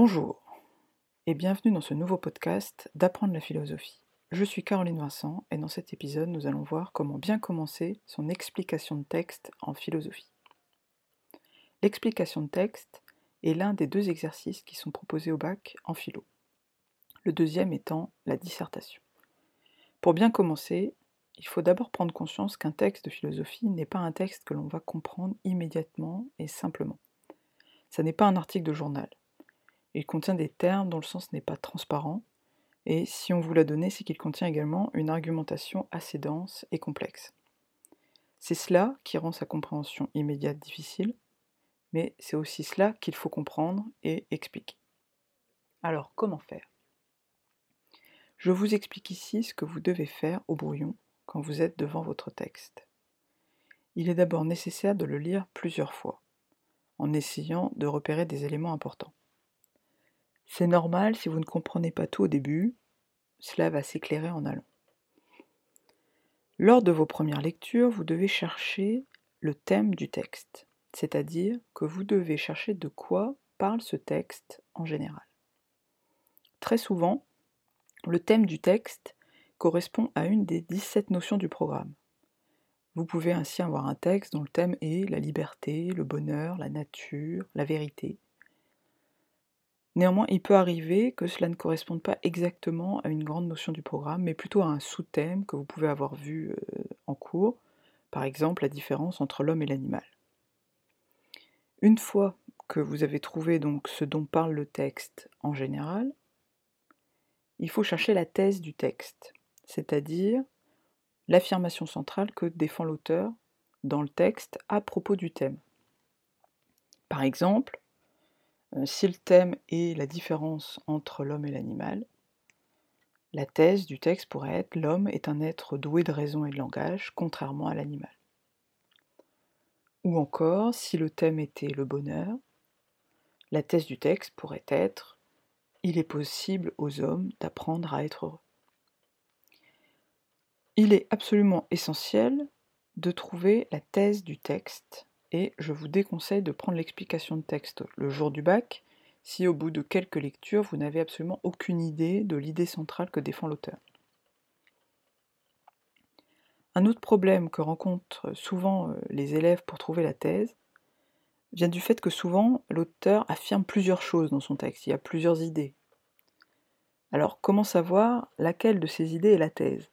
Bonjour et bienvenue dans ce nouveau podcast d'apprendre la philosophie. Je suis Caroline Vincent et dans cet épisode nous allons voir comment bien commencer son explication de texte en philosophie. L'explication de texte est l'un des deux exercices qui sont proposés au bac en philo. Le deuxième étant la dissertation. Pour bien commencer, il faut d'abord prendre conscience qu'un texte de philosophie n'est pas un texte que l'on va comprendre immédiatement et simplement. Ça n'est pas un article de journal. Il contient des termes dont le sens n'est pas transparent, et si on vous l'a donné, c'est qu'il contient également une argumentation assez dense et complexe. C'est cela qui rend sa compréhension immédiate difficile, mais c'est aussi cela qu'il faut comprendre et expliquer. Alors, comment faire? Je vous explique ici ce que vous devez faire au brouillon quand vous êtes devant votre texte. Il est d'abord nécessaire de le lire plusieurs fois, en essayant de repérer des éléments importants. C'est normal si vous ne comprenez pas tout au début, cela va s'éclairer en allant. Lors de vos premières lectures, vous devez chercher le thème du texte, c'est-à-dire que vous devez chercher de quoi parle ce texte en général. Très souvent, le thème du texte correspond à une des 17 notions du programme. Vous pouvez ainsi avoir un texte dont le thème est la liberté, le bonheur, la nature, la vérité. Néanmoins, il peut arriver que cela ne corresponde pas exactement à une grande notion du programme, mais plutôt à un sous-thème que vous pouvez avoir vu euh, en cours, par exemple la différence entre l'homme et l'animal. Une fois que vous avez trouvé donc ce dont parle le texte en général, il faut chercher la thèse du texte c'est-à-dire l'affirmation centrale que défend l'auteur dans le texte à propos du thème. Par exemple, si le thème est la différence entre l'homme et l'animal, la thèse du texte pourrait être l'homme est un être doué de raison et de langage, contrairement à l'animal. Ou encore, si le thème était le bonheur, la thèse du texte pourrait être il est possible aux hommes d'apprendre à être heureux. Il est absolument essentiel de trouver la thèse du texte et je vous déconseille de prendre l'explication de texte le jour du bac si au bout de quelques lectures vous n'avez absolument aucune idée de l'idée centrale que défend l'auteur. Un autre problème que rencontrent souvent euh, les élèves pour trouver la thèse vient du fait que souvent l'auteur affirme plusieurs choses dans son texte, il y a plusieurs idées. Alors comment savoir laquelle de ces idées est la thèse?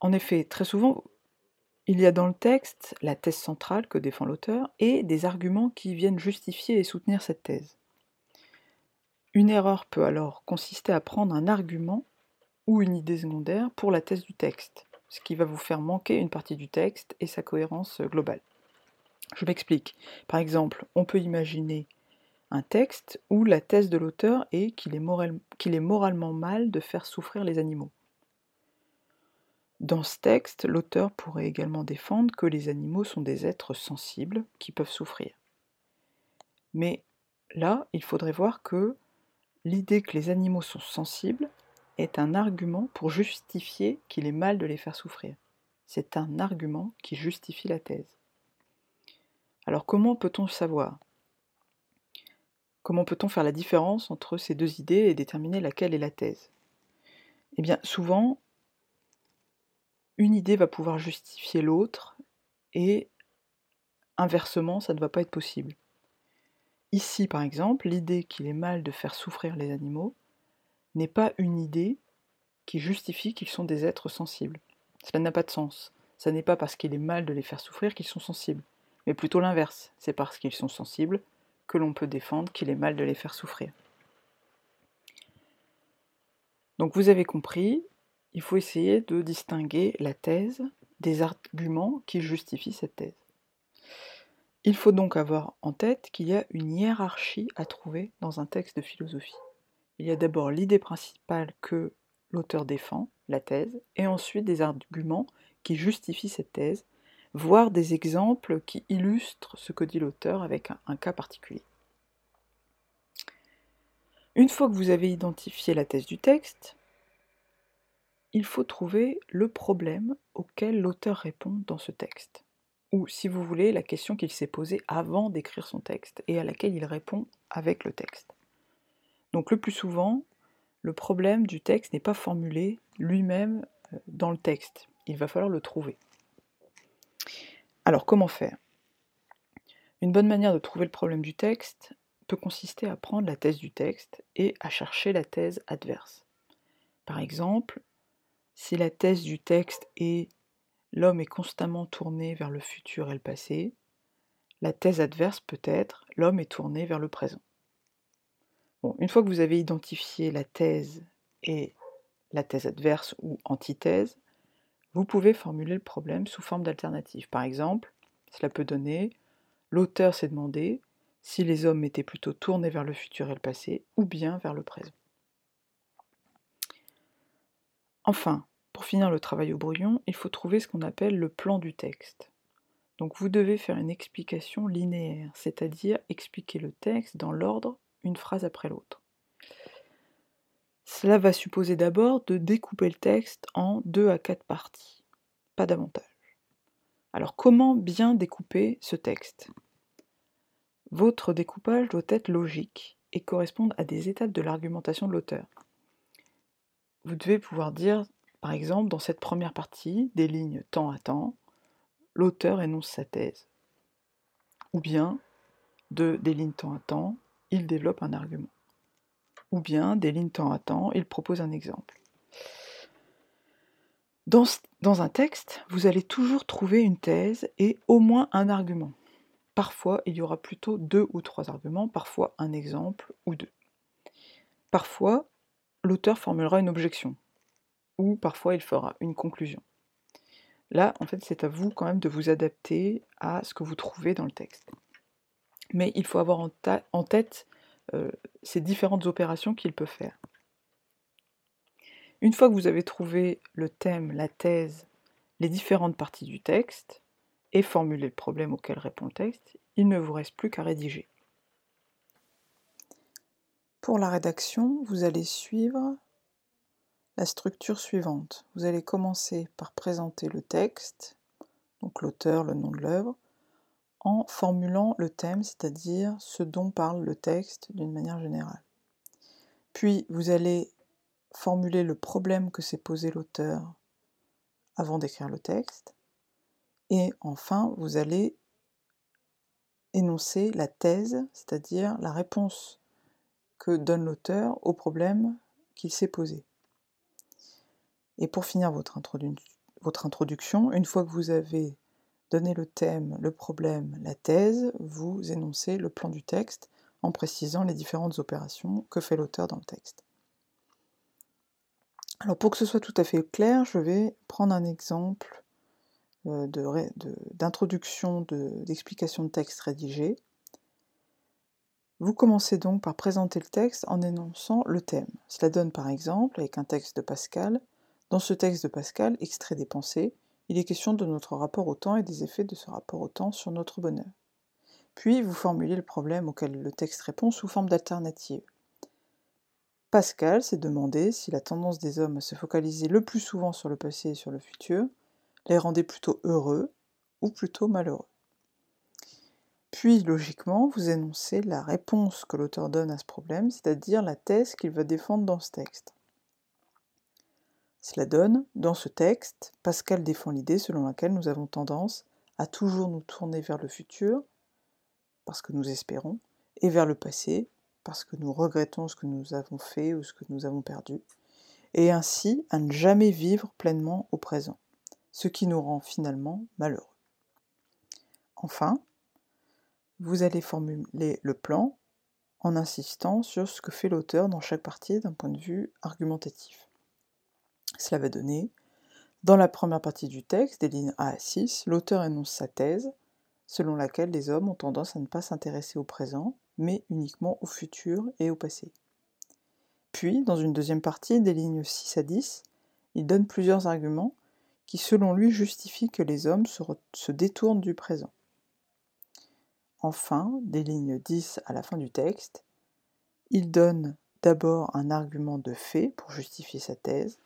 En effet, très souvent, il y a dans le texte la thèse centrale que défend l'auteur et des arguments qui viennent justifier et soutenir cette thèse. Une erreur peut alors consister à prendre un argument ou une idée secondaire pour la thèse du texte, ce qui va vous faire manquer une partie du texte et sa cohérence globale. Je m'explique. Par exemple, on peut imaginer un texte où la thèse de l'auteur est qu'il est, moralement mal de faire souffrir les animaux. Dans ce texte, l'auteur pourrait également défendre que les animaux sont des êtres sensibles qui peuvent souffrir. Mais là, il faudrait voir que l'idée que les animaux sont sensibles est un argument pour justifier qu'il est mal de les faire souffrir. C'est un argument qui justifie la thèse. Alors comment peut-on savoir? Comment peut-on faire la différence entre ces deux idées et déterminer laquelle est la thèse? Eh bien, souvent, une idée va pouvoir justifier l'autre et inversement, ça ne va pas être possible. Ici, par exemple, l'idée qu'il est mal de faire souffrir les animaux n'est pas une idée qui justifie qu'ils sont des êtres sensibles. Cela n'a pas de sens. Ce n'est pas parce qu'il est mal de les faire souffrir qu'ils sont sensibles, mais plutôt l'inverse. C'est parce qu'ils sont sensibles que l'on peut défendre qu'il est mal de les faire souffrir. Donc vous avez compris, il faut essayer de distinguer la thèse des arguments qui justifient cette thèse. Il faut donc avoir en tête qu'il y a une hiérarchie à trouver dans un texte de philosophie. Il y a d'abord l'idée principale que l'auteur défend, la thèse, et ensuite des arguments qui justifient cette thèse, voire des exemples qui illustrent ce que dit l'auteur avec un, cas particulier. Une fois que vous avez identifié la thèse du texte, il faut trouver le problème auquel l'auteur répond dans ce texte. ou si vous voulez, la question qu'il s'est posée avant d'écrire son texte et à laquelle il répond avec le texte. Donc le plus souvent, le problème du texte n'est pas formulé lui-même euh, dans le texte. Il va falloir le trouver. Alors comment faire? Une bonne manière de trouver le problème du texte peut consister à prendre la thèse du texte et à chercher la thèse adverse. Par exemple, si la thèse du texte est l'homme est constamment tourné vers le futur et le passé, la thèse adverse peut être l'homme est tourné vers le présent. Une fois que vous avez identifié la thèse et la thèse adverse ou antithèse, vous pouvez formuler le problème sous forme d'alternative. Par exemple, cela peut donner l'auteur s'est demandé si les hommes étaient plutôt tournés vers le futur et le passé ou bien vers le présent. Enfin, pour finir le travail au brouillon, il faut trouver ce qu'on appelle le plan du texte. Donc vous devez faire une explication linéaire, c'est-à-dire expliquer le texte dans l'ordre, une phrase après l'autre. Cela va supposer d'abord de découper le texte en deux à quatre parties, pas davantage. Alors comment bien découper ce texte? Votre découpage doit être logique et correspondre à des étapes de l'argumentation de l'auteur. Vous devez pouvoir dire par exemple, dans cette première partie, des lignes temps à temps, l'auteur énonce sa thèse. Ou bien, de des lignes temps à temps, il développe un argument. Ou bien, des lignes temps à temps, il propose un exemple. Dans, dans un texte, vous allez toujours trouver une thèse et au moins un argument. Parfois, il y aura plutôt deux ou trois arguments, parfois un exemple ou deux. Parfois, l'auteur formulera une objection ou parfois il fera une conclusion. Là, en fait, c'est à vous quand même de vous adapter à ce que vous trouvez dans le texte. Mais il faut avoir en, tête euh, ces différentes opérations qu'il peut faire. Une fois que vous avez trouvé le thème, la thèse, les différentes parties du texte, et formulé le problème auquel répond le texte, il ne vous reste plus qu'à rédiger. Pour la rédaction, vous allez suivre la structure suivante. Vous allez commencer par présenter le texte, donc l'auteur, le nom de l'œuvre, en formulant le thème, c'est-à-dire ce dont parle le texte d'une manière générale. Puis vous allez formuler le problème que s'est posé l'auteur avant d'écrire le texte. Et enfin, vous allez énoncer la thèse, c'est-à-dire la réponse que donne l'auteur au problème qu'il s'est posé. Et pour finir votre, introduction, une fois que vous avez donné le thème, le problème, la thèse, vous énoncez le plan du texte en précisant les différentes opérations que fait l'auteur dans le texte. Alors pour que ce soit tout à fait clair, je vais prendre un exemple euh, d'introduction, d'explication de texte rédigé. Vous commencez donc par présenter le texte en énonçant le thème. Cela donne par exemple, avec un texte de Pascal, dans ce texte de Pascal, extrait des pensées, il est question de notre rapport au temps et des effets de ce rapport au temps sur notre bonheur. Puis vous formulez le problème auquel le texte répond sous forme d'alternative. Pascal s'est demandé si la tendance des hommes à se focaliser le plus souvent sur le passé et sur le futur les rendait plutôt heureux ou plutôt malheureux. Puis, logiquement, vous énoncez la réponse que l'auteur donne à ce problème, c'est-à-dire la thèse qu'il va défendre dans ce texte. Cela donne, dans ce texte, Pascal défend l'idée selon laquelle nous avons tendance à toujours nous tourner vers le futur, parce que nous espérons, et vers le passé, parce que nous regrettons ce que nous avons fait ou ce que nous avons perdu, et ainsi à ne jamais vivre pleinement au présent, ce qui nous rend finalement malheureux. Enfin, vous allez formuler le plan en insistant sur ce que fait l'auteur dans chaque partie d'un point de vue argumentatif. Cela va donner, dans la première partie du texte, des lignes A à 6, l'auteur énonce sa thèse, selon laquelle les hommes ont tendance à ne pas s'intéresser au présent, mais uniquement au futur et au passé. Puis, dans une deuxième partie, des lignes 6 à 10, il donne plusieurs arguments qui, selon lui, justifient que les hommes se, se détournent du présent. Enfin, des lignes 10 à la fin du texte, il donne d'abord un argument de fait pour justifier sa thèse,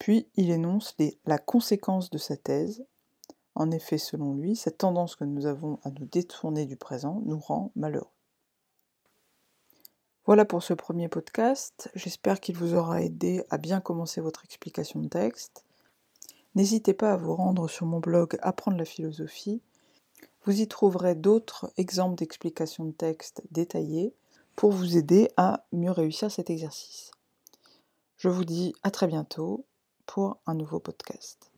puis il énonce la conséquence de sa thèse En effet, selon lui, cette tendance que nous avons à nous détourner du présent nous rend malheureux. Voilà pour ce premier podcast. J'espère qu'il vous aura aidé à bien commencer votre explication de texte. N'hésitez pas à vous rendre sur mon blog Apprendre la philosophie. Vous y trouverez d'autres exemples d'explications de texte détaillées pour vous aider à mieux réussir cet exercice. Je vous dis à très bientôt pour un nouveau podcast.